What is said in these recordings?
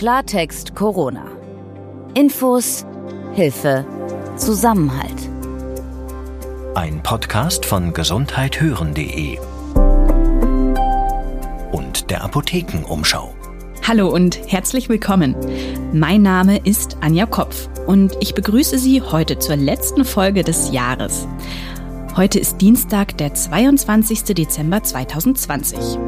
Klartext Corona. Infos, Hilfe, Zusammenhalt. Ein Podcast von gesundheithören.de und der Apothekenumschau. Hallo und herzlich willkommen. Mein Name ist Anja Kopf und ich begrüße Sie heute zur letzten Folge des Jahres. Heute ist Dienstag, der 22. Dezember 2020.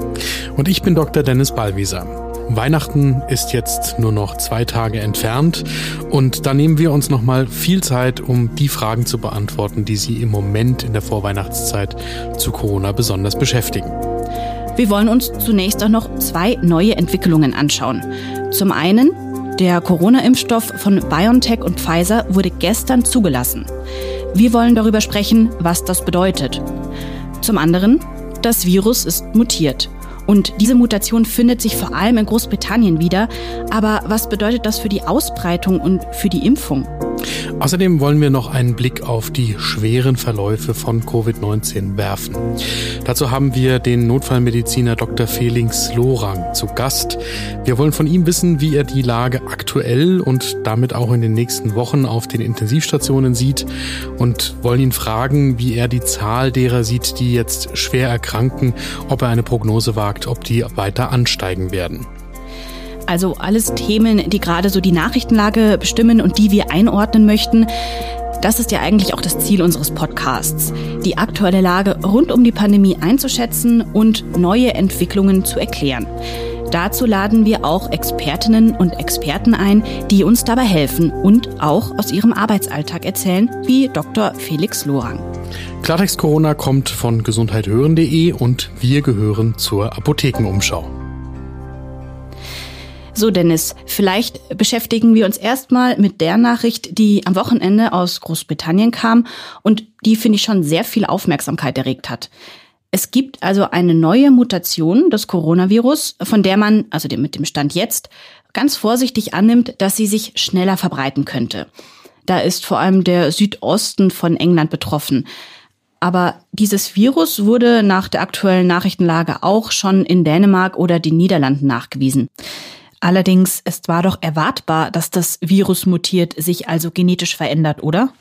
Und ich bin Dr. Dennis Ballwieser. Weihnachten ist jetzt nur noch zwei Tage entfernt und da nehmen wir uns nochmal viel Zeit, um die Fragen zu beantworten, die Sie im Moment in der Vorweihnachtszeit zu Corona besonders beschäftigen. Wir wollen uns zunächst auch noch zwei neue Entwicklungen anschauen. Zum einen, der Corona-Impfstoff von BioNTech und Pfizer wurde gestern zugelassen. Wir wollen darüber sprechen, was das bedeutet. Zum anderen, das Virus ist mutiert. Und diese Mutation findet sich vor allem in Großbritannien wieder. Aber was bedeutet das für die Ausbreitung und für die Impfung? Außerdem wollen wir noch einen Blick auf die schweren Verläufe von Covid-19 werfen. Dazu haben wir den Notfallmediziner Dr. Felix Lorang zu Gast. Wir wollen von ihm wissen, wie er die Lage aktuell und damit auch in den nächsten Wochen auf den Intensivstationen sieht und wollen ihn fragen, wie er die Zahl derer sieht, die jetzt schwer erkranken, ob er eine Prognose wagt, ob die weiter ansteigen werden. Also alles Themen, die gerade so die Nachrichtenlage bestimmen und die wir einordnen möchten. Das ist ja eigentlich auch das Ziel unseres Podcasts, die aktuelle Lage rund um die Pandemie einzuschätzen und neue Entwicklungen zu erklären. Dazu laden wir auch Expertinnen und Experten ein, die uns dabei helfen und auch aus ihrem Arbeitsalltag erzählen, wie Dr. Felix Lorang. Klartext Corona kommt von gesundheithören.de und wir gehören zur Apothekenumschau. So, Dennis, vielleicht beschäftigen wir uns erstmal mit der Nachricht, die am Wochenende aus Großbritannien kam und die, finde ich, schon sehr viel Aufmerksamkeit erregt hat. Es gibt also eine neue Mutation des Coronavirus, von der man, also mit dem Stand jetzt, ganz vorsichtig annimmt, dass sie sich schneller verbreiten könnte. Da ist vor allem der Südosten von England betroffen. Aber dieses Virus wurde nach der aktuellen Nachrichtenlage auch schon in Dänemark oder den Niederlanden nachgewiesen. Allerdings, es war doch erwartbar, dass das Virus mutiert, sich also genetisch verändert, oder?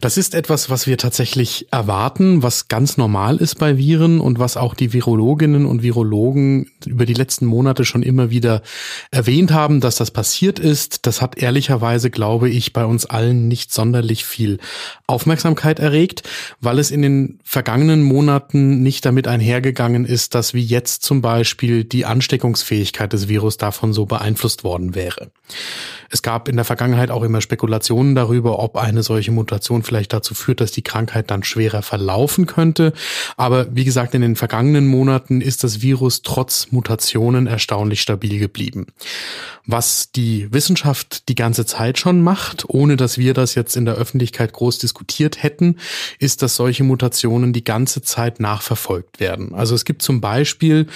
Das ist etwas, was wir tatsächlich erwarten, was ganz normal ist bei Viren und was auch die Virologinnen und Virologen über die letzten Monate schon immer wieder erwähnt haben, dass das passiert ist. Das hat ehrlicherweise, glaube ich, bei uns allen nicht sonderlich viel Aufmerksamkeit erregt, weil es in den vergangenen Monaten nicht damit einhergegangen ist, dass wie jetzt zum Beispiel die Ansteckungsfähigkeit des Virus davon so beeinflusst worden wäre. Es gab in der Vergangenheit auch immer Spekulationen darüber, ob eine solche Mutation vielleicht dazu führt, dass die Krankheit dann schwerer verlaufen könnte. Aber wie gesagt, in den vergangenen Monaten ist das Virus trotz Mutationen erstaunlich stabil geblieben. Was die Wissenschaft die ganze Zeit schon macht, ohne dass wir das jetzt in der Öffentlichkeit groß diskutiert hätten, ist, dass solche Mutationen die ganze Zeit nachverfolgt werden. Also es gibt zum Beispiel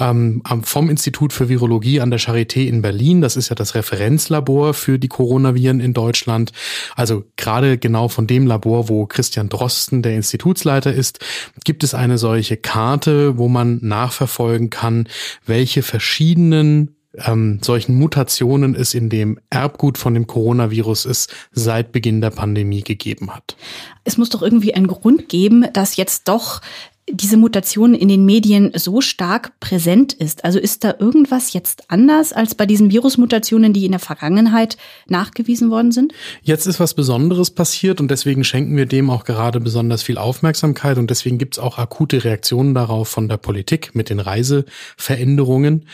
ähm, vom Institut für Virologie an der Charité in Berlin, das ist ja das Referenzlabor Labor für die Coronaviren in Deutschland. Also gerade genau von dem Labor, wo Christian Drosten der Institutsleiter ist, gibt es eine solche Karte, wo man nachverfolgen kann, welche verschiedenen ähm, solchen Mutationen es in dem Erbgut von dem Coronavirus es seit Beginn der Pandemie gegeben hat. Es muss doch irgendwie einen Grund geben, dass jetzt doch diese Mutation in den Medien so stark präsent ist. Also ist da irgendwas jetzt anders als bei diesen Virusmutationen, die in der Vergangenheit nachgewiesen worden sind? Jetzt ist was Besonderes passiert und deswegen schenken wir dem auch gerade besonders viel Aufmerksamkeit und deswegen gibt es auch akute Reaktionen darauf von der Politik mit den Reiseveränderungen.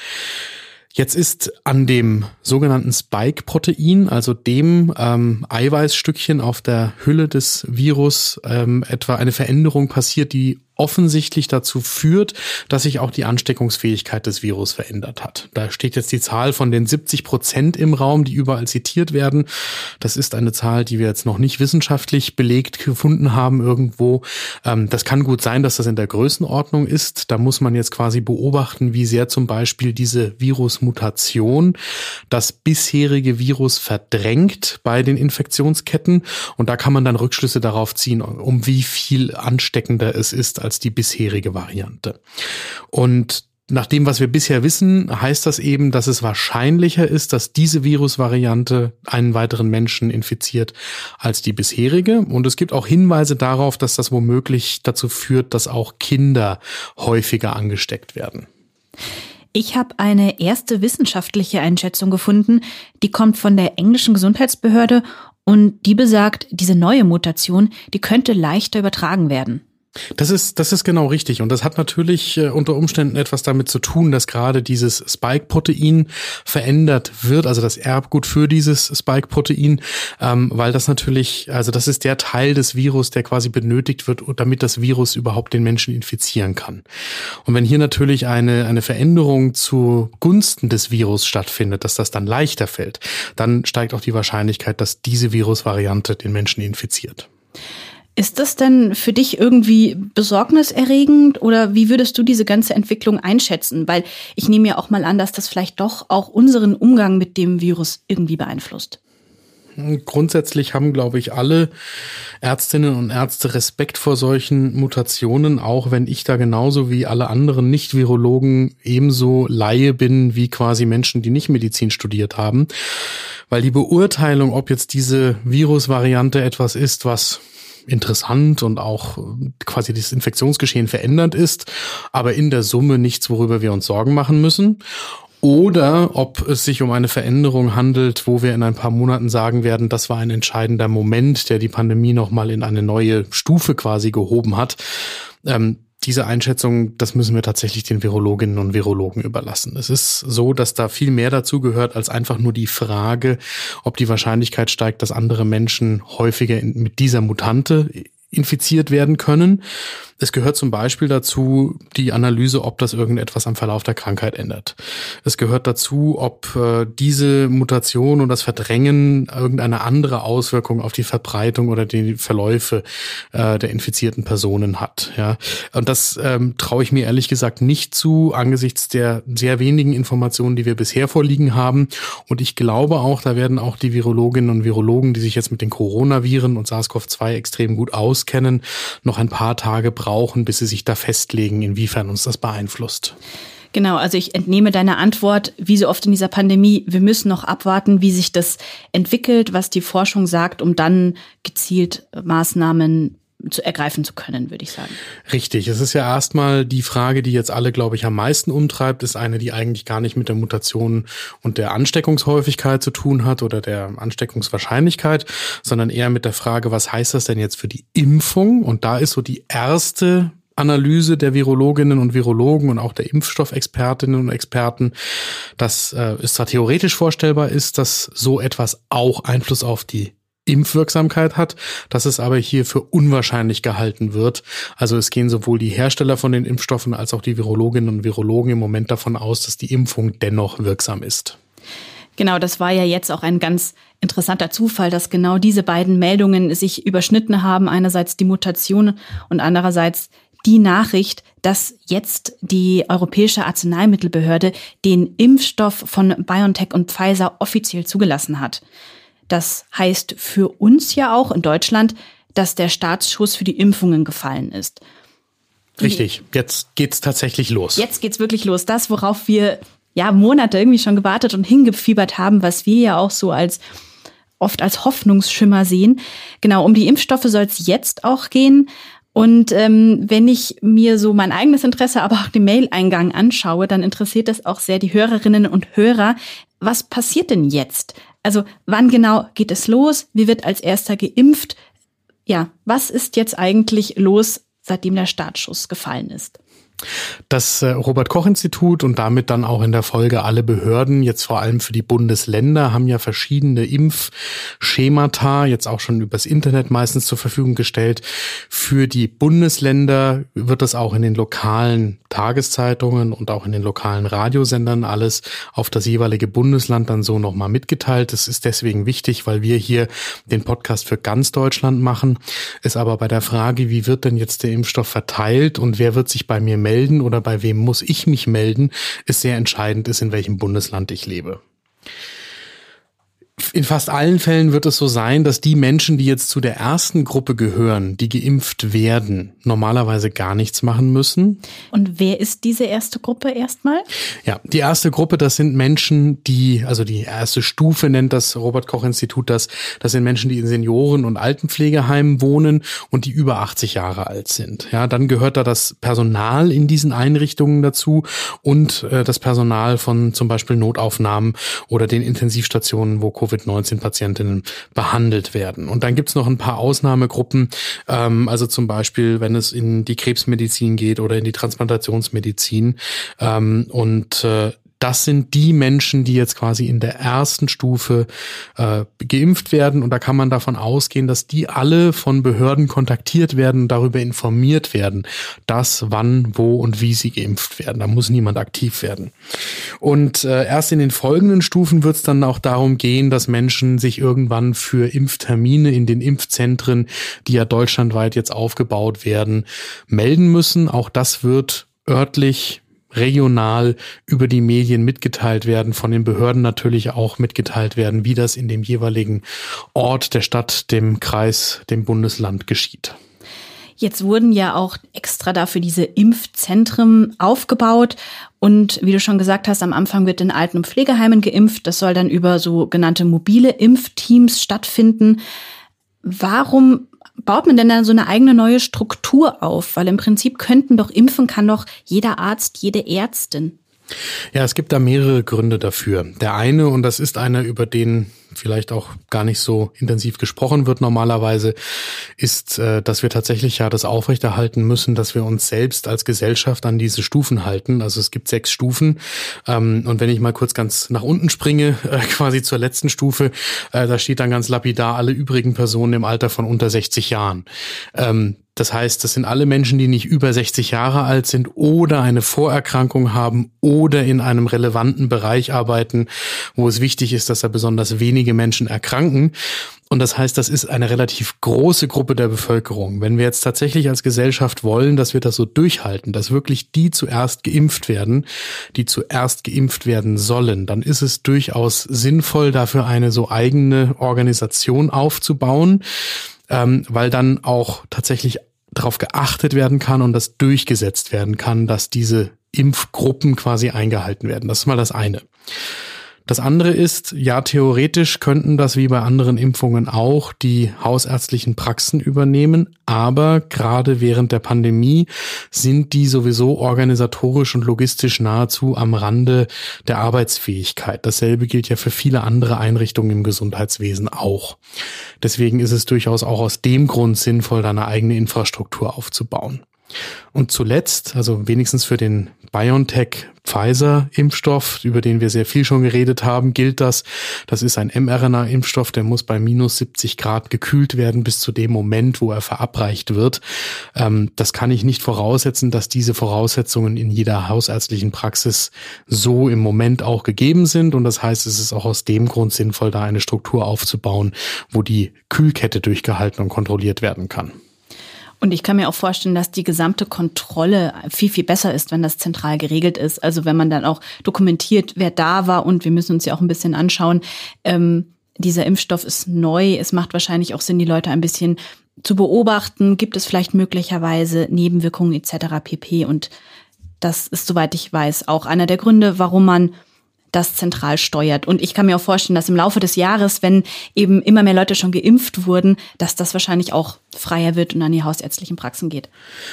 Jetzt ist an dem sogenannten Spike-Protein, also dem ähm, Eiweißstückchen auf der Hülle des Virus, ähm, etwa eine Veränderung passiert, die offensichtlich dazu führt, dass sich auch die Ansteckungsfähigkeit des Virus verändert hat. Da steht jetzt die Zahl von den 70 Prozent im Raum, die überall zitiert werden. Das ist eine Zahl, die wir jetzt noch nicht wissenschaftlich belegt gefunden haben irgendwo. Ähm, das kann gut sein, dass das in der Größenordnung ist. Da muss man jetzt quasi beobachten, wie sehr zum Beispiel diese Virusmutation das bisherige Virus verdrängt bei den Infektionsketten. Und da kann man dann Rückschlüsse darauf ziehen, um wie viel ansteckender es ist als die bisherige Variante. Und nach dem, was wir bisher wissen, heißt das eben, dass es wahrscheinlicher ist, dass diese Virusvariante einen weiteren Menschen infiziert als die bisherige. Und es gibt auch Hinweise darauf, dass das womöglich dazu führt, dass auch Kinder häufiger angesteckt werden. Ich habe eine erste wissenschaftliche Einschätzung gefunden, die kommt von der englischen Gesundheitsbehörde und die besagt, diese neue Mutation, die könnte leichter übertragen werden. Das ist, das ist genau richtig. Und das hat natürlich äh, unter Umständen etwas damit zu tun, dass gerade dieses Spike-Protein verändert wird, also das Erbgut für dieses Spike-Protein, ähm, weil das natürlich, also das ist der Teil des Virus, der quasi benötigt wird, damit das Virus überhaupt den Menschen infizieren kann. Und wenn hier natürlich eine, eine Veränderung zu Gunsten des Virus stattfindet, dass das dann leichter fällt, dann steigt auch die Wahrscheinlichkeit, dass diese Virusvariante den Menschen infiziert. Ist das denn für dich irgendwie besorgniserregend oder wie würdest du diese ganze Entwicklung einschätzen? Weil ich nehme ja auch mal an, dass das vielleicht doch auch unseren Umgang mit dem Virus irgendwie beeinflusst. Grundsätzlich haben, glaube ich, alle Ärztinnen und Ärzte Respekt vor solchen Mutationen, auch wenn ich da genauso wie alle anderen Nicht-Virologen ebenso Laie bin wie quasi Menschen, die nicht Medizin studiert haben. Weil die Beurteilung, ob jetzt diese Virusvariante etwas ist, was interessant und auch äh, quasi das Infektionsgeschehen verändert ist, aber in der Summe nichts, worüber wir uns Sorgen machen müssen. Oder ob es sich um eine Veränderung handelt, wo wir in ein paar Monaten sagen werden, das war ein entscheidender Moment, der die Pandemie nochmal in eine neue Stufe quasi gehoben hat. Ähm, diese Einschätzung, das müssen wir tatsächlich den Virologinnen und Virologen überlassen. Es ist so, dass da viel mehr dazu gehört als einfach nur die Frage, ob die Wahrscheinlichkeit steigt, dass andere Menschen häufiger mit dieser Mutante infiziert werden können. Es gehört zum Beispiel dazu die Analyse, ob das irgendetwas am Verlauf der Krankheit ändert. Es gehört dazu, ob äh, diese Mutation und das Verdrängen irgendeine andere Auswirkung auf die Verbreitung oder die Verläufe äh, der infizierten Personen hat. Ja, und das ähm, traue ich mir ehrlich gesagt nicht zu angesichts der sehr wenigen Informationen, die wir bisher vorliegen haben. Und ich glaube auch, da werden auch die Virologinnen und Virologen, die sich jetzt mit den Coronaviren und SARS-CoV-2 extrem gut auskennen, noch ein paar Tage brauchen brauchen, bis sie sich da festlegen, inwiefern uns das beeinflusst. Genau, also ich entnehme deine Antwort, wie so oft in dieser Pandemie, wir müssen noch abwarten, wie sich das entwickelt, was die Forschung sagt, um dann gezielt Maßnahmen zu ergreifen zu können, würde ich sagen. Richtig. Es ist ja erstmal die Frage, die jetzt alle, glaube ich, am meisten umtreibt, ist eine, die eigentlich gar nicht mit der Mutation und der Ansteckungshäufigkeit zu tun hat oder der Ansteckungswahrscheinlichkeit, sondern eher mit der Frage, was heißt das denn jetzt für die Impfung? Und da ist so die erste Analyse der Virologinnen und Virologen und auch der Impfstoffexpertinnen und Experten, dass äh, es zwar theoretisch vorstellbar ist, dass so etwas auch Einfluss auf die Impfwirksamkeit hat, dass es aber hier für unwahrscheinlich gehalten wird. Also es gehen sowohl die Hersteller von den Impfstoffen als auch die Virologinnen und Virologen im Moment davon aus, dass die Impfung dennoch wirksam ist. Genau, das war ja jetzt auch ein ganz interessanter Zufall, dass genau diese beiden Meldungen sich überschnitten haben. Einerseits die Mutation und andererseits die Nachricht, dass jetzt die Europäische Arzneimittelbehörde den Impfstoff von BioNTech und Pfizer offiziell zugelassen hat. Das heißt für uns ja auch in Deutschland, dass der Startschuss für die Impfungen gefallen ist. Richtig, jetzt geht's tatsächlich los. Jetzt geht's wirklich los. Das, worauf wir ja Monate irgendwie schon gewartet und hingefiebert haben, was wir ja auch so als oft als Hoffnungsschimmer sehen. Genau, um die Impfstoffe soll es jetzt auch gehen. Und ähm, wenn ich mir so mein eigenes Interesse, aber auch den Mail-Eingang anschaue, dann interessiert das auch sehr die Hörerinnen und Hörer. Was passiert denn jetzt? Also wann genau geht es los? Wie wird als erster geimpft? Ja, was ist jetzt eigentlich los, seitdem der Startschuss gefallen ist? Das äh, Robert Koch Institut und damit dann auch in der Folge alle Behörden, jetzt vor allem für die Bundesländer, haben ja verschiedene Impfschemata, jetzt auch schon übers Internet meistens zur Verfügung gestellt. Für die Bundesländer wird das auch in den lokalen Tageszeitungen und auch in den lokalen Radiosendern alles auf das jeweilige Bundesland dann so nochmal mitgeteilt. Das ist deswegen wichtig, weil wir hier den Podcast für ganz Deutschland machen. Ist aber bei der Frage, wie wird denn jetzt der Impfstoff verteilt und wer wird sich bei mir melden, melden oder bei wem muss ich mich melden, ist sehr entscheidend ist, in welchem Bundesland ich lebe. In fast allen Fällen wird es so sein, dass die Menschen, die jetzt zu der ersten Gruppe gehören, die geimpft werden, normalerweise gar nichts machen müssen. Und wer ist diese erste Gruppe erstmal? Ja, die erste Gruppe, das sind Menschen, die, also die erste Stufe nennt das Robert Koch Institut das, das sind Menschen, die in Senioren- und Altenpflegeheimen wohnen und die über 80 Jahre alt sind. Ja, dann gehört da das Personal in diesen Einrichtungen dazu und äh, das Personal von zum Beispiel Notaufnahmen oder den Intensivstationen, wo Covid-19-Patientinnen behandelt werden. Und dann gibt's noch ein paar Ausnahmegruppen, ähm, also zum Beispiel, wenn es in die Krebsmedizin geht oder in die Transplantationsmedizin. Ähm, und äh, das sind die Menschen, die jetzt quasi in der ersten Stufe äh, geimpft werden. Und da kann man davon ausgehen, dass die alle von Behörden kontaktiert werden, darüber informiert werden, dass, wann, wo und wie sie geimpft werden. Da muss niemand aktiv werden. Und äh, erst in den folgenden Stufen wird es dann auch darum gehen, dass Menschen sich irgendwann für Impftermine in den Impfzentren, die ja deutschlandweit jetzt aufgebaut werden, melden müssen. Auch das wird örtlich regional über die Medien mitgeteilt werden, von den Behörden natürlich auch mitgeteilt werden, wie das in dem jeweiligen Ort, der Stadt, dem Kreis, dem Bundesland geschieht. Jetzt wurden ja auch extra dafür diese Impfzentren aufgebaut. Und wie du schon gesagt hast, am Anfang wird in Alten- und Pflegeheimen geimpft. Das soll dann über sogenannte mobile Impfteams stattfinden. Warum baut man denn dann so eine eigene neue Struktur auf? Weil im Prinzip könnten doch impfen kann doch jeder Arzt, jede Ärztin. Ja, es gibt da mehrere Gründe dafür. Der eine, und das ist einer, über den vielleicht auch gar nicht so intensiv gesprochen wird normalerweise, ist, äh, dass wir tatsächlich ja das aufrechterhalten müssen, dass wir uns selbst als Gesellschaft an diese Stufen halten. Also es gibt sechs Stufen. Ähm, und wenn ich mal kurz ganz nach unten springe, äh, quasi zur letzten Stufe, äh, da steht dann ganz lapidar alle übrigen Personen im Alter von unter 60 Jahren. Das heißt, das sind alle Menschen, die nicht über 60 Jahre alt sind oder eine Vorerkrankung haben oder in einem relevanten Bereich arbeiten, wo es wichtig ist, dass da besonders wenige Menschen erkranken. Und das heißt, das ist eine relativ große Gruppe der Bevölkerung. Wenn wir jetzt tatsächlich als Gesellschaft wollen, dass wir das so durchhalten, dass wirklich die zuerst geimpft werden, die zuerst geimpft werden sollen, dann ist es durchaus sinnvoll, dafür eine so eigene Organisation aufzubauen, ähm, weil dann auch tatsächlich darauf geachtet werden kann und das durchgesetzt werden kann, dass diese Impfgruppen quasi eingehalten werden. Das ist mal das eine. Das andere ist, ja, theoretisch könnten das wie bei anderen Impfungen auch die hausärztlichen Praxen übernehmen, aber gerade während der Pandemie sind die sowieso organisatorisch und logistisch nahezu am Rande der Arbeitsfähigkeit. Dasselbe gilt ja für viele andere Einrichtungen im Gesundheitswesen auch. Deswegen ist es durchaus auch aus dem Grund sinnvoll, da eine eigene Infrastruktur aufzubauen. Und zuletzt, also wenigstens für den BioNTech-Pfizer-Impfstoff, über den wir sehr viel schon geredet haben, gilt das. Das ist ein mRNA-Impfstoff, der muss bei minus 70 Grad gekühlt werden bis zu dem Moment, wo er verabreicht wird. Ähm, das kann ich nicht voraussetzen, dass diese Voraussetzungen in jeder hausärztlichen Praxis so im Moment auch gegeben sind. Und das heißt, es ist auch aus dem Grund sinnvoll, da eine Struktur aufzubauen, wo die Kühlkette durchgehalten und kontrolliert werden kann. Und ich kann mir auch vorstellen, dass die gesamte Kontrolle viel, viel besser ist, wenn das zentral geregelt ist. Also wenn man dann auch dokumentiert, wer da war und wir müssen uns ja auch ein bisschen anschauen, ähm, dieser Impfstoff ist neu. Es macht wahrscheinlich auch Sinn, die Leute ein bisschen zu beobachten. Gibt es vielleicht möglicherweise Nebenwirkungen etc. pp. Und das ist, soweit ich weiß, auch einer der Gründe, warum man das zentral steuert. Und ich kann mir auch vorstellen, dass im Laufe des Jahres, wenn eben immer mehr Leute schon geimpft wurden, dass das wahrscheinlich auch freier wird und an die hausärztlichen Praxen geht.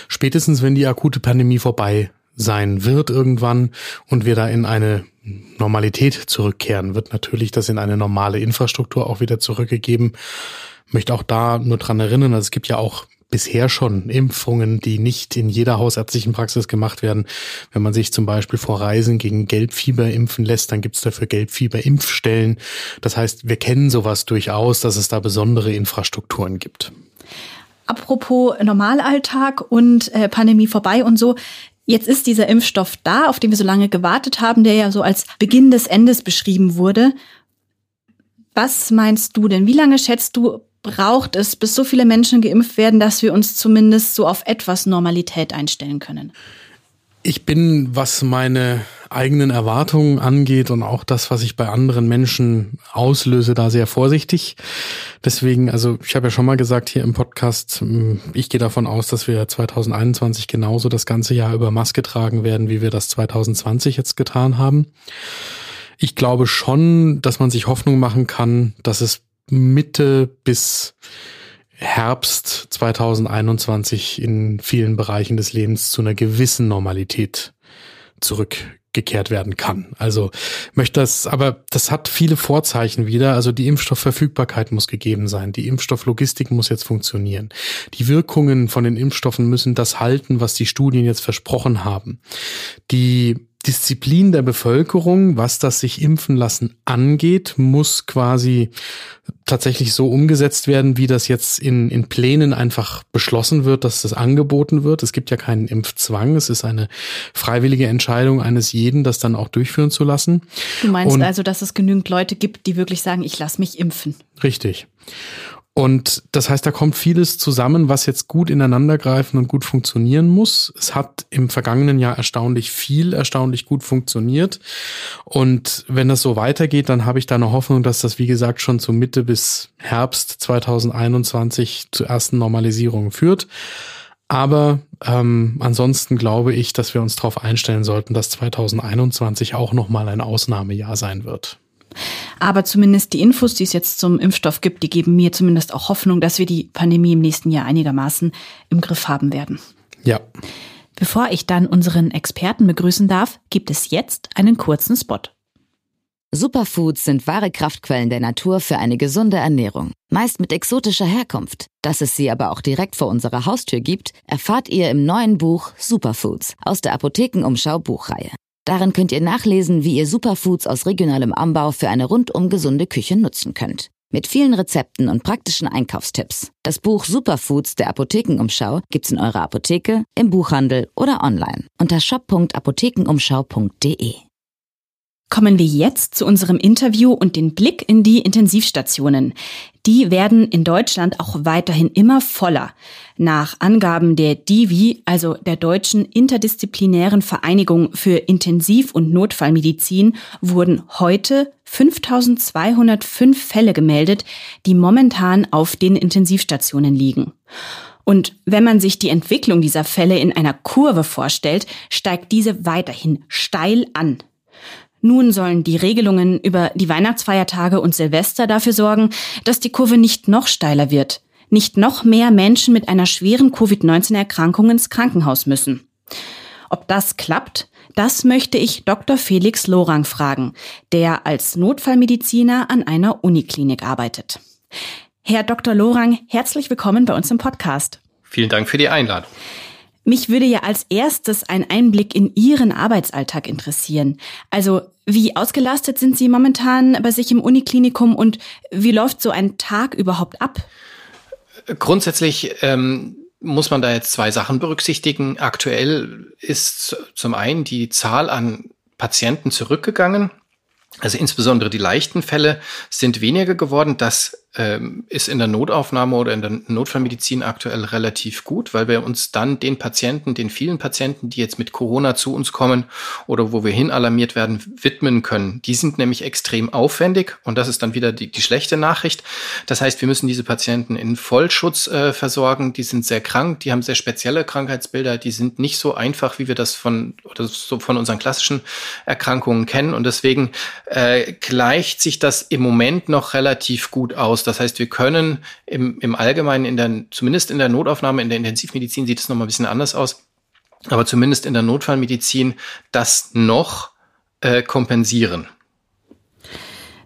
Spätestens, wenn die akute Pandemie vorbei sein wird irgendwann und wir da in eine Normalität zurückkehren, wird natürlich das in eine normale Infrastruktur auch wieder zurückgegeben. Möchte auch da nur dran erinnern, also es gibt ja auch bisher schon Impfungen, die nicht in jeder hausärztlichen Praxis gemacht werden. Wenn man sich zum Beispiel vor Reisen gegen Gelbfieber impfen lässt, dann gibt es dafür Gelbfieber-Impfstellen. Das heißt, wir kennen sowas durchaus, dass es da besondere Infrastrukturen gibt. Apropos Normalalltag und äh, Pandemie vorbei und so. Jetzt ist dieser Impfstoff da, auf den wir so lange gewartet haben, der ja so als Beginn des Endes beschrieben wurde. Was meinst du denn? Wie lange schätzt du, braucht es, bis so viele Menschen geimpft werden, dass wir uns zumindest so auf etwas Normalität einstellen können? Ich bin, was meine eigenen Erwartungen angeht und auch das, was ich bei anderen Menschen auslöse, da sehr vorsichtig. Deswegen, also ich habe ja schon mal gesagt hier im Podcast, ich gehe davon aus, dass wir 2021 genauso das ganze Jahr über Maske tragen werden, wie wir das 2020 jetzt getan haben. Ich glaube schon, dass man sich Hoffnung machen kann, dass es Mitte bis Herbst 2021 in vielen Bereichen des Lebens zu einer gewissen Normalität zurückgekehrt werden kann. Also möchte das, aber das hat viele Vorzeichen wieder. Also die Impfstoffverfügbarkeit muss gegeben sein. Die Impfstofflogistik muss jetzt funktionieren. Die Wirkungen von den Impfstoffen müssen das halten, was die Studien jetzt versprochen haben. Die Disziplin der Bevölkerung, was das sich impfen lassen angeht, muss quasi tatsächlich so umgesetzt werden, wie das jetzt in, in Plänen einfach beschlossen wird, dass das angeboten wird. Es gibt ja keinen Impfzwang. Es ist eine freiwillige Entscheidung eines jeden, das dann auch durchführen zu lassen. Du meinst Und, also, dass es genügend Leute gibt, die wirklich sagen, ich lasse mich impfen. Richtig. Und das heißt, da kommt vieles zusammen, was jetzt gut ineinandergreifen und gut funktionieren muss. Es hat im vergangenen Jahr erstaunlich viel, erstaunlich gut funktioniert. Und wenn das so weitergeht, dann habe ich da eine Hoffnung, dass das, wie gesagt, schon zu Mitte bis Herbst 2021 zu ersten Normalisierungen führt. Aber ähm, ansonsten glaube ich, dass wir uns darauf einstellen sollten, dass 2021 auch nochmal ein Ausnahmejahr sein wird. Aber zumindest die Infos, die es jetzt zum Impfstoff gibt, die geben mir zumindest auch Hoffnung, dass wir die Pandemie im nächsten Jahr einigermaßen im Griff haben werden. Ja. Bevor ich dann unseren Experten begrüßen darf, gibt es jetzt einen kurzen Spot. Superfoods sind wahre Kraftquellen der Natur für eine gesunde Ernährung, meist mit exotischer Herkunft. Dass es sie aber auch direkt vor unserer Haustür gibt, erfahrt ihr im neuen Buch Superfoods aus der Apothekenumschau Buchreihe. Darin könnt ihr nachlesen, wie ihr Superfoods aus regionalem Anbau für eine rundum gesunde Küche nutzen könnt. Mit vielen Rezepten und praktischen Einkaufstipps. Das Buch Superfoods der Apothekenumschau gibt's in eurer Apotheke, im Buchhandel oder online unter shop.apothekenumschau.de. Kommen wir jetzt zu unserem Interview und den Blick in die Intensivstationen. Die werden in Deutschland auch weiterhin immer voller. Nach Angaben der DIVI, also der Deutschen Interdisziplinären Vereinigung für Intensiv- und Notfallmedizin, wurden heute 5205 Fälle gemeldet, die momentan auf den Intensivstationen liegen. Und wenn man sich die Entwicklung dieser Fälle in einer Kurve vorstellt, steigt diese weiterhin steil an. Nun sollen die Regelungen über die Weihnachtsfeiertage und Silvester dafür sorgen, dass die Kurve nicht noch steiler wird, nicht noch mehr Menschen mit einer schweren Covid-19-Erkrankung ins Krankenhaus müssen. Ob das klappt, das möchte ich Dr. Felix Lorang fragen, der als Notfallmediziner an einer Uniklinik arbeitet. Herr Dr. Lorang, herzlich willkommen bei uns im Podcast. Vielen Dank für die Einladung. Mich würde ja als erstes ein Einblick in Ihren Arbeitsalltag interessieren. Also wie ausgelastet sind Sie momentan bei sich im Uniklinikum und wie läuft so ein Tag überhaupt ab? Grundsätzlich ähm, muss man da jetzt zwei Sachen berücksichtigen. Aktuell ist zum einen die Zahl an Patienten zurückgegangen. Also insbesondere die leichten Fälle sind weniger geworden. Das ähm, ist in der Notaufnahme oder in der Notfallmedizin aktuell relativ gut, weil wir uns dann den Patienten, den vielen Patienten, die jetzt mit Corona zu uns kommen oder wo wir hin alarmiert werden, widmen können. Die sind nämlich extrem aufwendig und das ist dann wieder die, die schlechte Nachricht. Das heißt, wir müssen diese Patienten in Vollschutz äh, versorgen. Die sind sehr krank, die haben sehr spezielle Krankheitsbilder, die sind nicht so einfach, wie wir das von oder so von unseren klassischen Erkrankungen kennen und deswegen äh, gleicht sich das im Moment noch relativ gut aus. Das heißt, wir können im, im Allgemeinen in der, zumindest in der Notaufnahme, in der Intensivmedizin sieht es nochmal ein bisschen anders aus, aber zumindest in der Notfallmedizin das noch äh, kompensieren.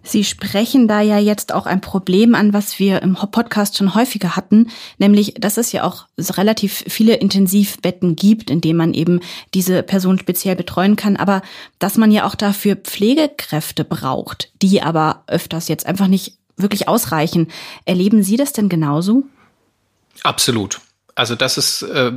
Sie sprechen da ja jetzt auch ein Problem an, was wir im Podcast schon häufiger hatten, nämlich, dass es ja auch relativ viele Intensivbetten gibt, in denen man eben diese Person speziell betreuen kann, aber dass man ja auch dafür Pflegekräfte braucht, die aber öfters jetzt einfach nicht wirklich ausreichen. Erleben Sie das denn genauso? Absolut. Also das ist äh,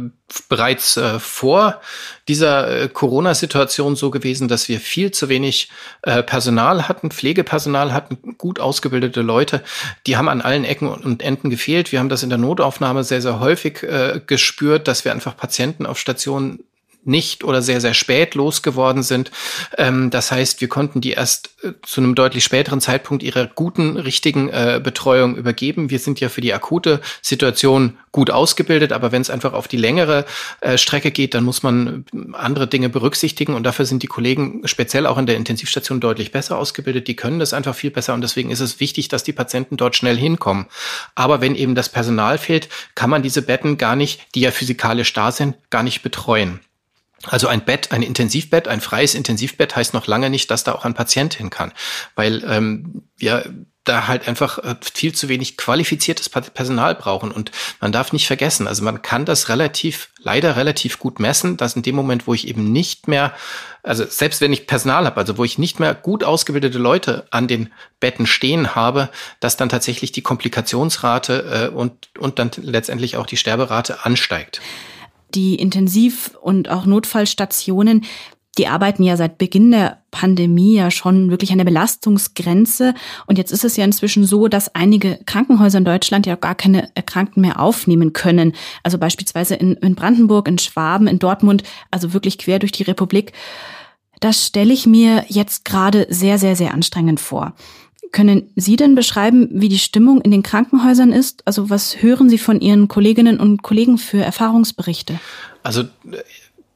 bereits äh, vor dieser äh, Corona-Situation so gewesen, dass wir viel zu wenig äh, Personal hatten, Pflegepersonal hatten, gut ausgebildete Leute. Die haben an allen Ecken und Enden gefehlt. Wir haben das in der Notaufnahme sehr, sehr häufig äh, gespürt, dass wir einfach Patienten auf Stationen nicht oder sehr, sehr spät losgeworden sind. Ähm, das heißt, wir konnten die erst äh, zu einem deutlich späteren Zeitpunkt ihrer guten, richtigen äh, Betreuung übergeben. Wir sind ja für die akute Situation gut ausgebildet, aber wenn es einfach auf die längere äh, Strecke geht, dann muss man äh, andere Dinge berücksichtigen und dafür sind die Kollegen speziell auch in der Intensivstation deutlich besser ausgebildet. Die können das einfach viel besser und deswegen ist es wichtig, dass die Patienten dort schnell hinkommen. Aber wenn eben das Personal fehlt, kann man diese Betten gar nicht, die ja physikalisch da sind, gar nicht betreuen. Also ein Bett, ein Intensivbett, ein freies Intensivbett heißt noch lange nicht, dass da auch ein Patient hin kann, weil ähm, wir da halt einfach äh, viel zu wenig qualifiziertes Personal brauchen. Und man darf nicht vergessen, also man kann das relativ, leider relativ gut messen, dass in dem Moment, wo ich eben nicht mehr, also selbst wenn ich Personal habe, also wo ich nicht mehr gut ausgebildete Leute an den Betten stehen habe, dass dann tatsächlich die Komplikationsrate äh, und, und dann letztendlich auch die Sterberate ansteigt die Intensiv- und auch Notfallstationen, die arbeiten ja seit Beginn der Pandemie ja schon wirklich an der Belastungsgrenze. Und jetzt ist es ja inzwischen so, dass einige Krankenhäuser in Deutschland ja gar keine Erkrankten mehr aufnehmen können. Also beispielsweise in, in Brandenburg, in Schwaben, in Dortmund, also wirklich quer durch die Republik. Das stelle ich mir jetzt gerade sehr, sehr, sehr anstrengend vor. Können Sie denn beschreiben, wie die Stimmung in den Krankenhäusern ist? Also was hören Sie von Ihren Kolleginnen und Kollegen für Erfahrungsberichte? Also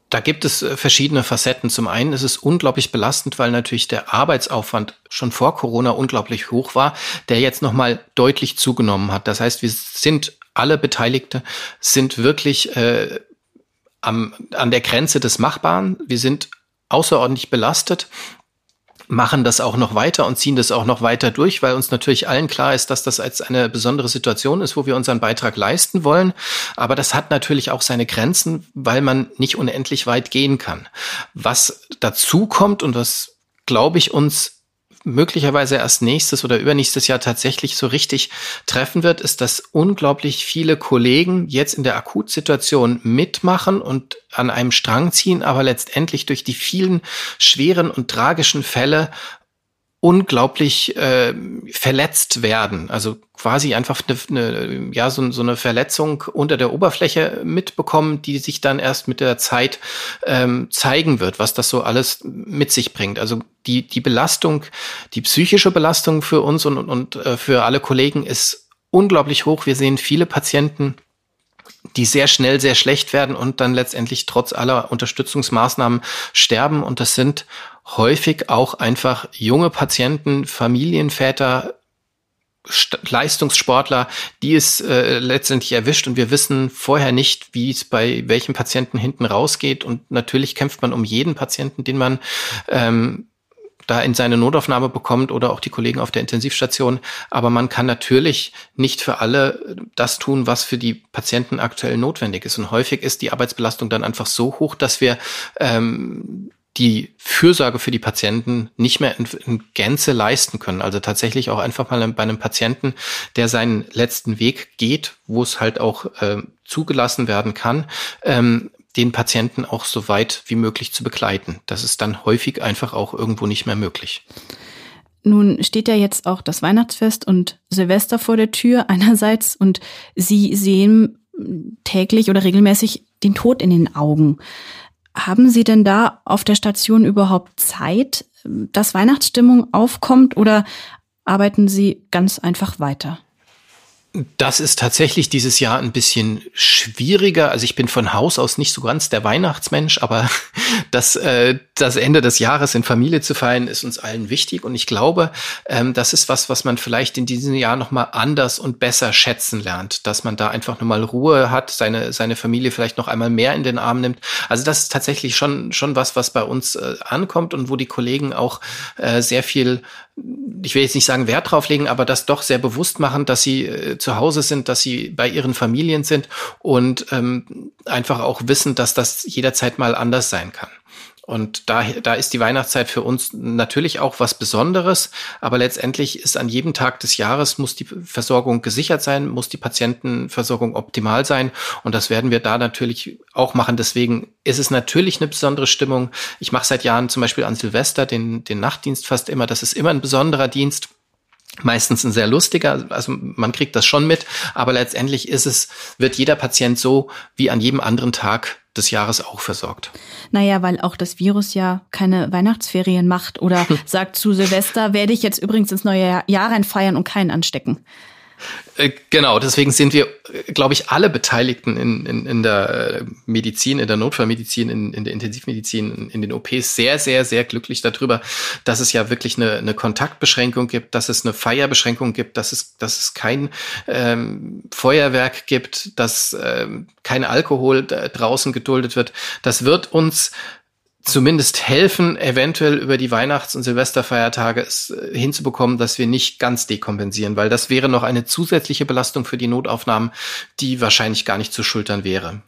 da gibt es äh, verschiedene Facetten. Zum einen ist es unglaublich belastend, weil natürlich der Arbeitsaufwand schon vor Corona unglaublich hoch war, der jetzt nochmal deutlich zugenommen hat. Das heißt, wir sind alle Beteiligte sind wirklich äh, am, an der Grenze des Machbaren. Wir sind außerordentlich belastet machen das auch noch weiter und ziehen das auch noch weiter durch, weil uns natürlich allen klar ist, dass das als eine besondere Situation ist, wo wir unseren Beitrag leisten wollen. Aber das hat natürlich auch seine Grenzen, weil man nicht unendlich weit gehen kann. Was dazu kommt und was, glaube ich, uns möglicherweise erst nächstes oder übernächstes Jahr tatsächlich so richtig treffen wird, ist, dass unglaublich viele Kollegen jetzt in der Akutsituation mitmachen und an einem Strang ziehen, aber letztendlich durch die vielen schweren und tragischen Fälle unglaublich äh, verletzt werden. Also quasi einfach eine, eine, ja, so, so eine Verletzung unter der Oberfläche mitbekommen, die sich dann erst mit der Zeit ähm, zeigen wird, was das so alles mit sich bringt. Also die, die Belastung, die psychische Belastung für uns und, und, und äh, für alle Kollegen ist unglaublich hoch. Wir sehen viele Patienten, die sehr schnell sehr schlecht werden und dann letztendlich trotz aller Unterstützungsmaßnahmen sterben. Und das sind häufig auch einfach junge Patienten, Familienväter, Leistungssportler, die es äh, letztendlich erwischt und wir wissen vorher nicht, wie es bei welchen Patienten hinten rausgeht und natürlich kämpft man um jeden Patienten, den man ähm, da in seine Notaufnahme bekommt oder auch die Kollegen auf der Intensivstation. Aber man kann natürlich nicht für alle das tun, was für die Patienten aktuell notwendig ist. Und häufig ist die Arbeitsbelastung dann einfach so hoch, dass wir ähm, die Fürsorge für die Patienten nicht mehr in, in, Gänze leisten können. Also tatsächlich auch einfach mal bei einem Patienten, der seinen letzten Weg geht, wo es halt auch äh, zugelassen werden kann, ähm, den Patienten auch so weit wie möglich zu begleiten. Das ist dann häufig einfach auch irgendwo nicht mehr möglich. Nun steht ja jetzt auch das Weihnachtsfest und Silvester vor der Tür einerseits und Sie sehen täglich oder regelmäßig den Tod in den Augen. Haben Sie denn da auf der Station überhaupt Zeit, dass Weihnachtsstimmung aufkommt oder arbeiten Sie ganz einfach weiter? Das ist tatsächlich dieses Jahr ein bisschen schwieriger. Also ich bin von Haus aus nicht so ganz der Weihnachtsmensch, aber das, äh, das Ende des Jahres in Familie zu feiern, ist uns allen wichtig. Und ich glaube, ähm, das ist was, was man vielleicht in diesem Jahr nochmal anders und besser schätzen lernt, dass man da einfach nochmal Ruhe hat, seine, seine Familie vielleicht noch einmal mehr in den Arm nimmt. Also das ist tatsächlich schon, schon was, was bei uns äh, ankommt und wo die Kollegen auch äh, sehr viel ich will jetzt nicht sagen Wert drauf legen, aber das doch sehr bewusst machen, dass sie äh, zu Hause sind, dass sie bei ihren Familien sind und ähm, einfach auch wissen, dass das jederzeit mal anders sein kann. Und da, da ist die Weihnachtszeit für uns natürlich auch was Besonderes, aber letztendlich ist an jedem Tag des Jahres muss die Versorgung gesichert sein, muss die Patientenversorgung optimal sein und das werden wir da natürlich auch machen. Deswegen ist es natürlich eine besondere Stimmung. Ich mache seit Jahren zum Beispiel an Silvester den, den Nachtdienst fast immer. Das ist immer ein besonderer Dienst meistens ein sehr lustiger, also man kriegt das schon mit, aber letztendlich ist es, wird jeder Patient so wie an jedem anderen Tag des Jahres auch versorgt. Naja, weil auch das Virus ja keine Weihnachtsferien macht oder sagt zu Silvester, werde ich jetzt übrigens ins neue Jahr reinfeiern und keinen anstecken. Äh, genau, deswegen sind wir, äh, glaube ich, alle Beteiligten in, in, in der äh, Medizin, in der Notfallmedizin, in, in der Intensivmedizin, in, den OPs sehr, sehr, sehr glücklich darüber, dass es ja wirklich eine, eine Kontaktbeschränkung gibt, dass es eine Feierbeschränkung gibt, dass es, dass es kein ähm, Feuerwerk gibt, dass ähm, kein Alkohol draußen geduldet wird. Das wird uns zumindest helfen, eventuell über die Weihnachts- und Silvesterfeiertage es äh, hinzubekommen, dass wir nicht ganz dekompensieren, weil das wäre noch eine zusätzliche Belastung für die Notaufnahmen, die wahrscheinlich gar nicht zu schultern wäre.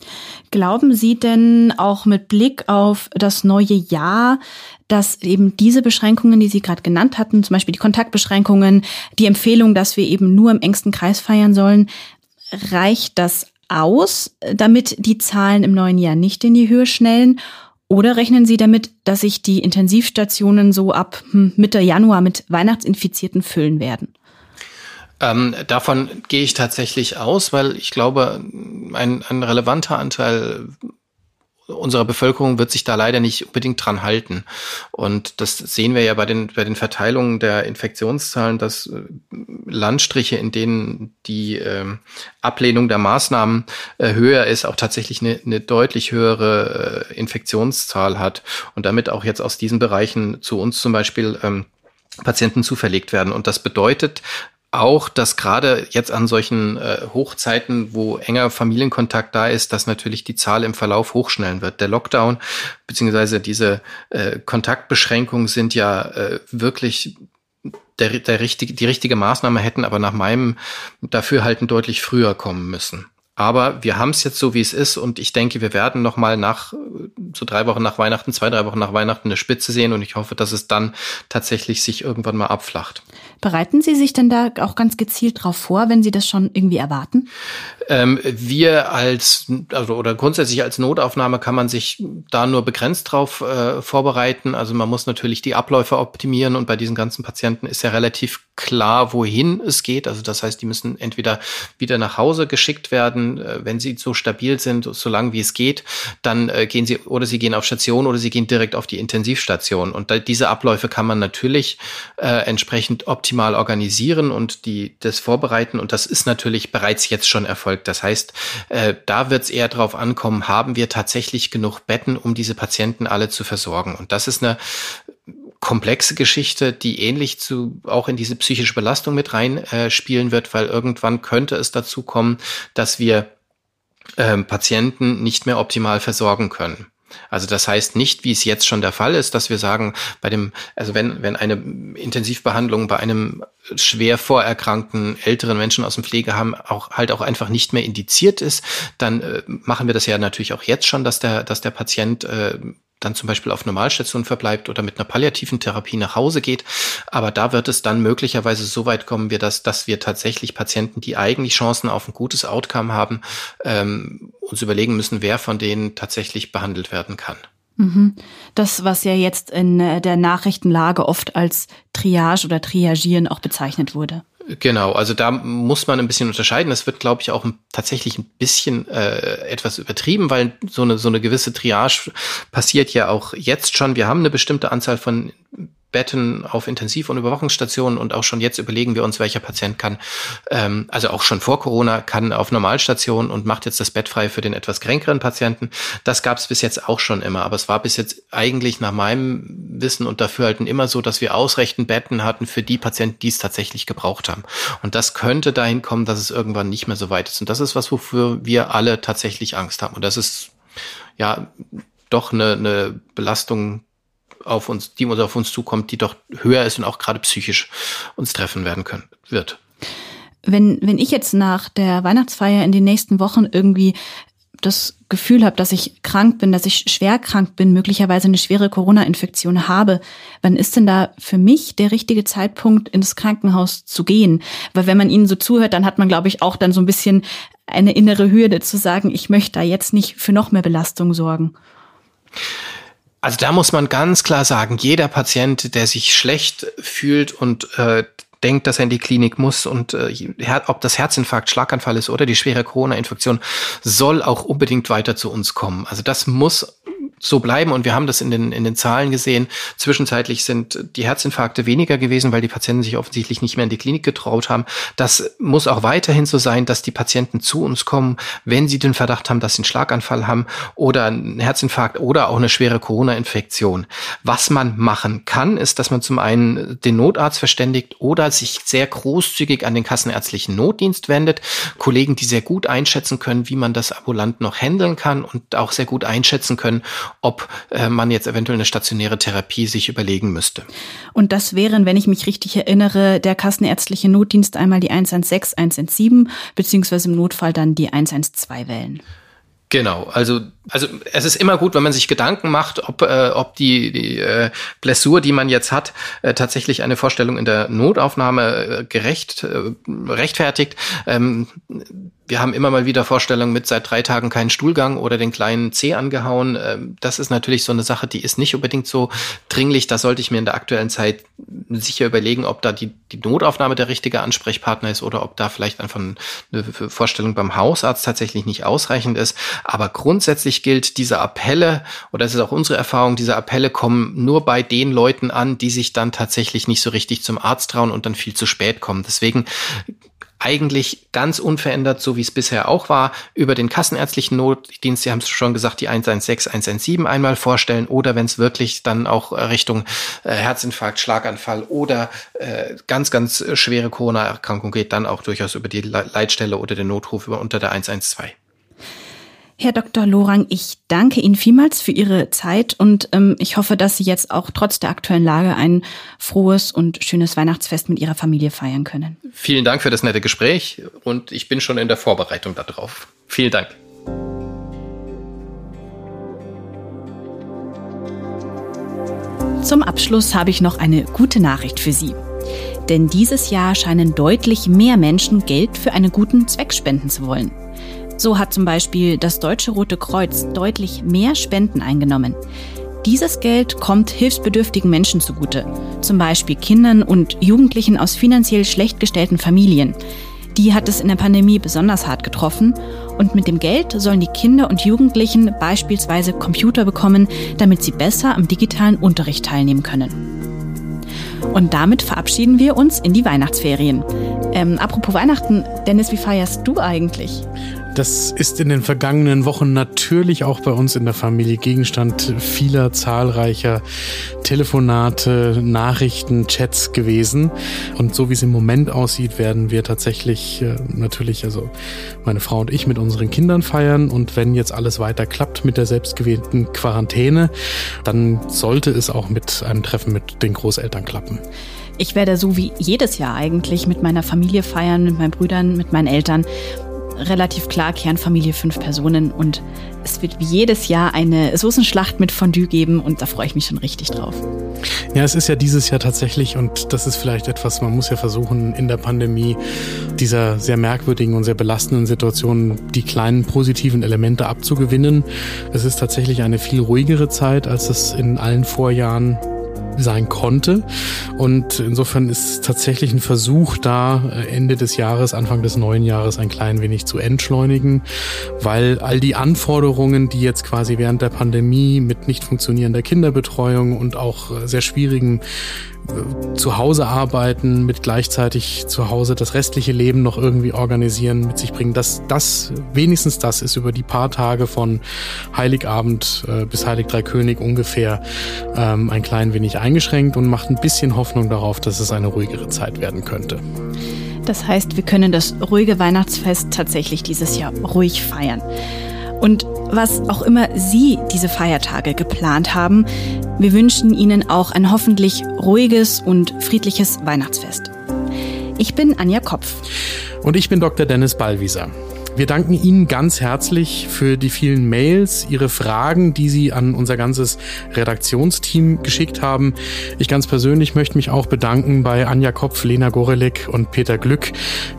Glauben Sie denn auch mit Blick auf das neue Jahr, dass eben diese Beschränkungen, die Sie gerade genannt hatten, zum Beispiel die Kontaktbeschränkungen, die Empfehlung, dass wir eben nur im engsten Kreis feiern sollen, reicht das aus, damit die Zahlen im neuen Jahr nicht in die Höhe schnellen? Oder rechnen Sie damit, dass sich die Intensivstationen so ab hm, Mitte Januar mit Weihnachtsinfizierten füllen werden? Ähm, davon gehe ich tatsächlich aus, weil ich glaube, ein, ein relevanter Anteil unserer Bevölkerung wird sich da leider nicht unbedingt dran halten. Und das sehen wir ja bei den, bei den Verteilungen der Infektionszahlen, dass äh, Landstriche, in denen die äh, Ablehnung der Maßnahmen äh, höher ist, auch tatsächlich eine, eine deutlich höhere äh, Infektionszahl hat und damit auch jetzt aus diesen Bereichen zu uns zum Beispiel ähm, Patienten zuverlegt werden. Und das bedeutet, auch, dass gerade jetzt an solchen äh, Hochzeiten, wo enger Familienkontakt da ist, dass natürlich die Zahl im Verlauf hochschnellen wird. Der Lockdown beziehungsweise diese äh, Kontaktbeschränkungen sind ja äh, wirklich der, der richtige, die richtige Maßnahme hätten aber nach meinem Dafürhalten deutlich früher kommen müssen. Aber wir haben es jetzt so, wie es ist, und ich denke, wir werden noch mal nach so drei Wochen nach Weihnachten, zwei, drei Wochen nach Weihnachten eine Spitze sehen, und ich hoffe, dass es dann tatsächlich sich irgendwann mal abflacht. Bereiten Sie sich denn da auch ganz gezielt drauf vor, wenn Sie das schon irgendwie erwarten? Ähm, wir als, also oder grundsätzlich als Notaufnahme kann man sich da nur begrenzt drauf äh, vorbereiten. Also man muss natürlich die Abläufe optimieren und bei diesen ganzen Patienten ist ja relativ klar, wohin es geht. Also das heißt, die müssen entweder wieder nach Hause geschickt werden, äh, wenn sie so stabil sind, so lang wie es geht, dann äh, gehen sie oder sie gehen auf Station oder sie gehen direkt auf die Intensivstation. Und da, diese Abläufe kann man natürlich äh, entsprechend optimal organisieren und die das vorbereiten. Und das ist natürlich bereits jetzt schon erfolgt. Das heißt, äh, da wird es eher darauf ankommen, haben wir tatsächlich genug Betten, um diese Patienten alle zu versorgen. Und das ist eine komplexe Geschichte, die ähnlich zu auch in diese psychische Belastung mit rein äh, wird, weil irgendwann könnte es dazu kommen, dass wir ähm, Patienten nicht mehr optimal versorgen können. Also das heißt nicht, wie es jetzt schon der Fall ist, dass wir sagen, bei dem, also wenn, wenn eine Intensivbehandlung bei einem schwer vorerkrankten älteren Menschen aus dem Pflegeheim auch halt auch einfach nicht mehr indiziert ist, dann äh, machen wir das ja natürlich auch jetzt schon, dass der, dass der Patient äh, dann zum Beispiel auf Normalstation verbleibt oder mit einer palliativen Therapie nach Hause geht. Aber da wird es dann möglicherweise so weit kommen, wir das, dass wir tatsächlich Patienten, die eigentlich Chancen auf ein gutes Outcome haben, ähm, uns überlegen müssen, wer von denen tatsächlich behandelt werden kann. Mhm. Das, was ja jetzt in der Nachrichtenlage oft als Triage oder Triagieren auch bezeichnet wurde. Genau, also da muss man ein bisschen unterscheiden. Das wird, glaube ich, auch tatsächlich ein bisschen äh, etwas übertrieben, weil so eine so eine gewisse Triage passiert ja auch jetzt schon. Wir haben eine bestimmte Anzahl von Betten auf Intensiv- und Überwachungsstationen und auch schon jetzt überlegen wir uns, welcher Patient kann, ähm, also auch schon vor Corona, kann auf Normalstation und macht jetzt das Bett frei für den etwas kränkeren Patienten. Das gab es bis jetzt auch schon immer, aber es war bis jetzt eigentlich nach meinem Wissen und Dafürhalten immer so, dass wir ausreichend Betten hatten für die Patienten, die es tatsächlich gebraucht haben. Und das könnte dahin kommen, dass es irgendwann nicht mehr so weit ist. Und das ist was, wofür wir alle tatsächlich Angst haben. Und das ist ja doch eine, eine Belastung auf uns, die uns auf uns zukommt, die doch höher ist und auch gerade psychisch uns treffen werden können, wird. Wenn, wenn ich jetzt nach der Weihnachtsfeier in den nächsten Wochen irgendwie das Gefühl habe, dass ich krank bin, dass ich schwer krank bin, möglicherweise eine schwere Corona-Infektion habe, wann ist denn da für mich der richtige Zeitpunkt, ins Krankenhaus zu gehen? Weil wenn man ihnen so zuhört, dann hat man, glaube ich, auch dann so ein bisschen eine innere Hürde zu sagen, ich möchte da jetzt nicht für noch mehr Belastung sorgen. Also da muss man ganz klar sagen, jeder Patient, der sich schlecht fühlt und äh, denkt, dass er in die Klinik muss und äh, ob das Herzinfarkt, Schlaganfall ist oder die schwere Corona-Infektion, soll auch unbedingt weiter zu uns kommen. Also das muss so bleiben und wir haben das in den, in den Zahlen gesehen. Zwischenzeitlich sind die Herzinfarkte weniger gewesen, weil die Patienten sich offensichtlich nicht mehr in die Klinik getraut haben. Das muss auch weiterhin so sein, dass die Patienten zu uns kommen, wenn sie den Verdacht haben, dass sie einen Schlaganfall haben oder einen Herzinfarkt oder auch eine schwere Corona-Infektion. Was man machen kann, ist, dass man zum einen den Notarzt verständigt oder sich sehr großzügig an den kassenärztlichen Notdienst wendet. Kollegen, die sehr gut einschätzen können, wie man das ambulant noch handeln kann und auch sehr gut einschätzen können, ob äh, man jetzt eventuell eine stationäre Therapie sich überlegen müsste. Und das wären, wenn ich mich richtig erinnere, der kassenärztliche Notdienst einmal die 116, 117, beziehungsweise im Notfall dann die 112 wählen. Genau, also also es ist immer gut, wenn man sich Gedanken macht, ob äh, ob die die äh, Blessur, die man jetzt hat, äh, tatsächlich eine Vorstellung in der Notaufnahme äh, gerecht äh, rechtfertigt. Ähm, wir haben immer mal wieder Vorstellungen mit seit drei Tagen keinen Stuhlgang oder den kleinen C angehauen. Ähm, das ist natürlich so eine Sache, die ist nicht unbedingt so dringlich. Da sollte ich mir in der aktuellen Zeit sicher überlegen, ob da die, die Notaufnahme der richtige Ansprechpartner ist oder ob da vielleicht einfach eine Vorstellung beim Hausarzt tatsächlich nicht ausreichend ist. Aber grundsätzlich gilt, diese Appelle, oder es ist auch unsere Erfahrung, diese Appelle kommen nur bei den Leuten an, die sich dann tatsächlich nicht so richtig zum Arzt trauen und dann viel zu spät kommen. Deswegen eigentlich ganz unverändert, so wie es bisher auch war, über den kassenärztlichen Notdienst, Sie haben es schon gesagt, die 116, 117 einmal vorstellen oder wenn es wirklich dann auch Richtung äh, Herzinfarkt, Schlaganfall oder äh, ganz, ganz schwere Corona-Erkrankung geht, dann auch durchaus über die Leitstelle oder den Notruf über unter der 112. Herr Dr. Lorang, ich danke Ihnen vielmals für Ihre Zeit und ähm, ich hoffe, dass Sie jetzt auch trotz der aktuellen Lage ein frohes und schönes Weihnachtsfest mit Ihrer Familie feiern können. Vielen Dank für das nette Gespräch und ich bin schon in der Vorbereitung darauf. Vielen Dank. Zum Abschluss habe ich noch eine gute Nachricht für Sie. Denn dieses Jahr scheinen deutlich mehr Menschen Geld für einen guten Zweck spenden zu wollen. So hat zum Beispiel das Deutsche Rote Kreuz deutlich mehr Spenden eingenommen. Dieses Geld kommt hilfsbedürftigen Menschen zugute, zum Beispiel Kindern und Jugendlichen aus finanziell schlecht gestellten Familien. Die hat es in der Pandemie besonders hart getroffen und mit dem Geld sollen die Kinder und Jugendlichen beispielsweise Computer bekommen, damit sie besser am digitalen Unterricht teilnehmen können. Und damit verabschieden wir uns in die Weihnachtsferien. Ähm, apropos Weihnachten, Dennis, wie feierst du eigentlich? Das ist in den vergangenen Wochen natürlich auch bei uns in der Familie Gegenstand vieler zahlreicher Telefonate, Nachrichten, Chats gewesen. Und so wie es im Moment aussieht, werden wir tatsächlich äh, natürlich, also meine Frau und ich mit unseren Kindern feiern. Und wenn jetzt alles weiter klappt mit der selbstgewählten Quarantäne, dann sollte es auch mit einem Treffen mit den Großeltern klappen. Ich werde so wie jedes Jahr eigentlich mit meiner Familie feiern, mit meinen Brüdern, mit meinen Eltern relativ klar Kernfamilie fünf Personen und es wird wie jedes Jahr eine Soßenschlacht mit Fondue geben und da freue ich mich schon richtig drauf. Ja, es ist ja dieses Jahr tatsächlich und das ist vielleicht etwas, man muss ja versuchen in der Pandemie dieser sehr merkwürdigen und sehr belastenden Situation die kleinen positiven Elemente abzugewinnen. Es ist tatsächlich eine viel ruhigere Zeit, als es in allen Vorjahren sein konnte. Und insofern ist tatsächlich ein Versuch da, äh, Ende des Jahres, Anfang des neuen Jahres ein klein wenig zu entschleunigen, weil all die Anforderungen, die jetzt quasi während der Pandemie mit nicht funktionierender Kinderbetreuung und auch äh, sehr schwierigen zu Hause arbeiten, mit gleichzeitig zu Hause das restliche Leben noch irgendwie organisieren, mit sich bringen. Das, das, wenigstens das ist über die paar Tage von Heiligabend äh, bis Heilig Drei König ungefähr ähm, ein klein wenig eingeschränkt und macht ein bisschen Hoffnung darauf, dass es eine ruhigere Zeit werden könnte. Das heißt, wir können das ruhige Weihnachtsfest tatsächlich dieses Jahr ruhig feiern. Und was auch immer Sie diese Feiertage geplant haben, wir wünschen Ihnen auch ein hoffentlich ruhiges und friedliches Weihnachtsfest. Ich bin Anja Kopf. Und ich bin Dr. Dennis Ballwieser. Wir danken Ihnen ganz herzlich für die vielen Mails, Ihre Fragen, die Sie an unser ganzes Redaktionsteam geschickt haben. Ich ganz persönlich möchte mich auch bedanken bei Anja Kopf, Lena Gorelek und Peter Glück,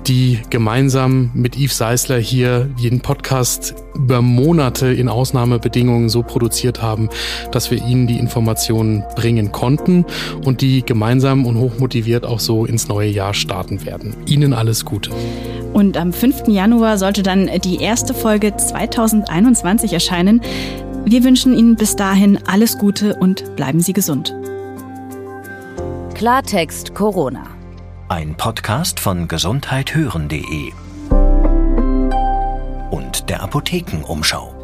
die gemeinsam mit Yves Seisler hier jeden Podcast über Monate in Ausnahmebedingungen so produziert haben, dass wir Ihnen die Informationen bringen konnten und die gemeinsam und hochmotiviert auch so ins neue Jahr starten werden. Ihnen alles Gute. Und am 5. Januar sollte dann die erste Folge 2021 erscheinen. Wir wünschen Ihnen bis dahin alles Gute und bleiben Sie gesund. Klartext Corona. Ein Podcast von gesundheithören.de und der Apothekenumschau.